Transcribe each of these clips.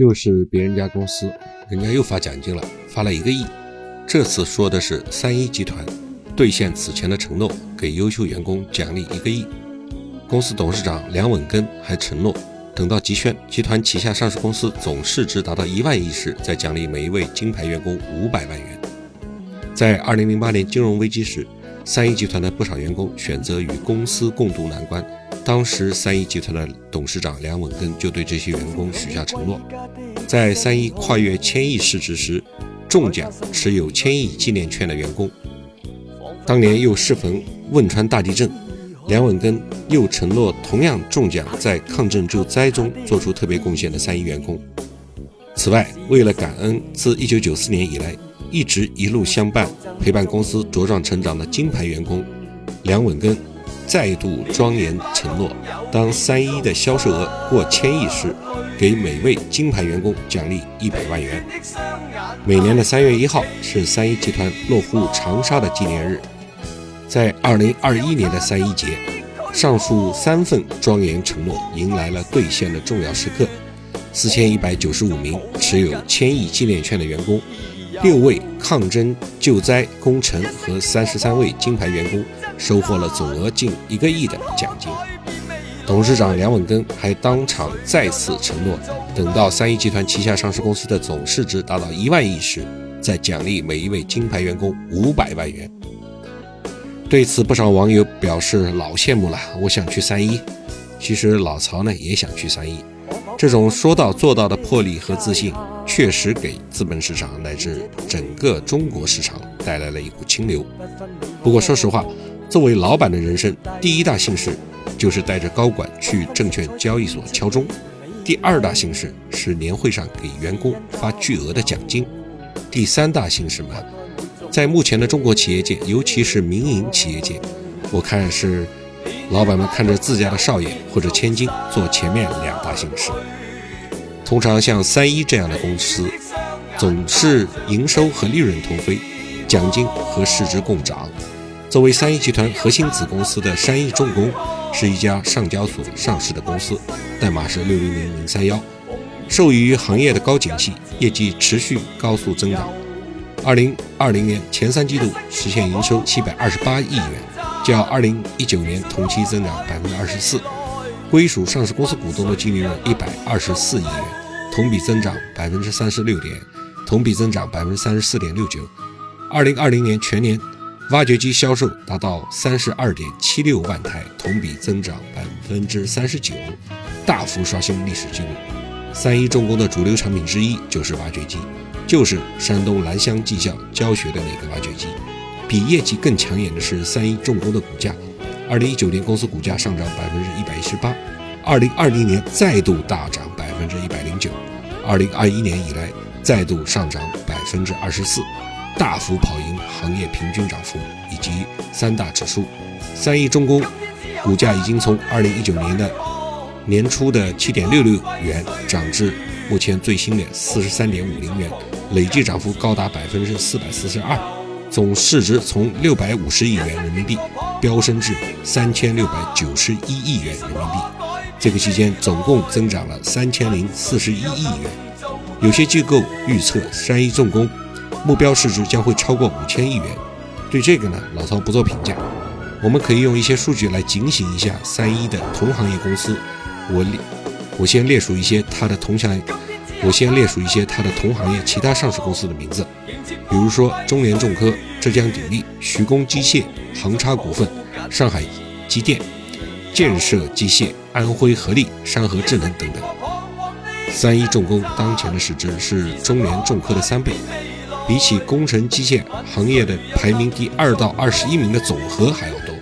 又是别人家公司，人家又发奖金了，发了一个亿。这次说的是三一集团兑现此前的承诺，给优秀员工奖励一个亿。公司董事长梁稳根还承诺，等到集宣，集团旗下上市公司总市值达到一万亿时，再奖励每一位金牌员工五百万元。在二零零八年金融危机时，三一集团的不少员工选择与公司共度难关。当时，三一集团的董事长梁稳根就对这些员工许下承诺，在三一跨越千亿市值时。中奖持有千亿纪念券的员工，当年又适逢汶川大地震，梁稳根又承诺同样中奖在抗震救灾中做出特别贡献的三一员工。此外，为了感恩自1994年以来一直一路相伴陪伴公司茁壮成长的金牌员工，梁稳根再度庄严承诺，当三一的销售额过千亿时。给每位金牌员工奖励一百万元。每年的三月一号是三一集团落户长沙的纪念日。在二零二一年的三一节，上述三份庄严承诺迎来了兑现的重要时刻。四千一百九十五名持有千亿纪念券的员工，六位抗争救灾工程和三十三位金牌员工收获了总额近一个亿的奖金。董事长梁稳根还当场再次承诺，等到三一集团旗下上市公司的总市值达到一万亿时，再奖励每一位金牌员工五百万元。对此，不少网友表示老羡慕了，我想去三一。其实老曹呢也想去三一，这种说到做到的魄力和自信，确实给资本市场乃至整个中国市场带来了一股清流。不过说实话，作为老板的人生第一大幸事。就是带着高管去证券交易所敲钟。第二大幸事是年会上给员工发巨额的奖金。第三大幸事嘛，在目前的中国企业界，尤其是民营企业界，我看是老板们看着自家的少爷或者千金做前面两大幸事。通常像三一这样的公司，总是营收和利润同飞，奖金和市值共涨。作为三一集团核心子公司的山一重工。是一家上交所上市的公司，代码是六零零零三幺。受益于行业的高景气，业绩持续高速增长。二零二零年前三季度实现营收七百二十八亿元，较二零一九年同期增长百分之二十四。归属上市公司股东的净利润一百二十四亿元，同比增长百分之三十六点，同比增长百分之三十四点六九。二零二零年全年。挖掘机销售达到三十二点七六万台，同比增长百分之三十九，大幅刷新历史记录。三一重工的主流产品之一就是挖掘机，就是山东蓝翔技校教学的那个挖掘机。比业绩更抢眼的是三一重工的股价，二零一九年公司股价上涨百分之一百一十八，二零二零年再度大涨百分之一百零九，二零二一年以来再度上涨百分之二十四。大幅跑赢行业平均涨幅以及三大指数，三一重工股价已经从二零一九年的年初的七点六六元涨至目前最新的四十三点五零元，累计涨幅高达百分之四百四十二，总市值从六百五十亿元人民币飙升至三千六百九十一亿元人民币，这个期间总共增长了三千零四十一亿元。有些机构预测三一重工。目标市值将会超过五千亿元。对这个呢，老曹不做评价。我们可以用一些数据来警醒一下三一的同行业公司。我列，我先列数一些它的同行，我先列数一些它的同行业其他上市公司的名字，比如说中联重科、浙江鼎力、徐工机械、航差股份、上海机电、建设机械、安徽合力、山河智能等等。三一重工当前的市值是中联重科的三倍。比起工程机械行业的排名第二到二十一名的总和还要多，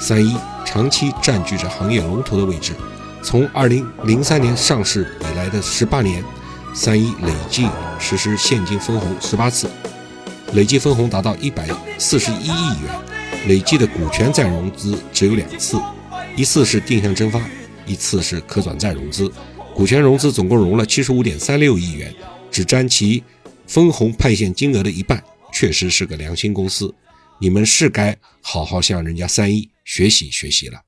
三一长期占据着行业龙头的位置。从二零零三年上市以来的十八年，三一累计实施现金分红十八次，累计分红达到一百四十一亿元，累计的股权再融资只有两次，一次是定向增发，一次是可转债融资。股权融资总共融了七十五点三六亿元，只占其。分红派现金额的一半，确实是个良心公司，你们是该好好向人家三一学习学习了。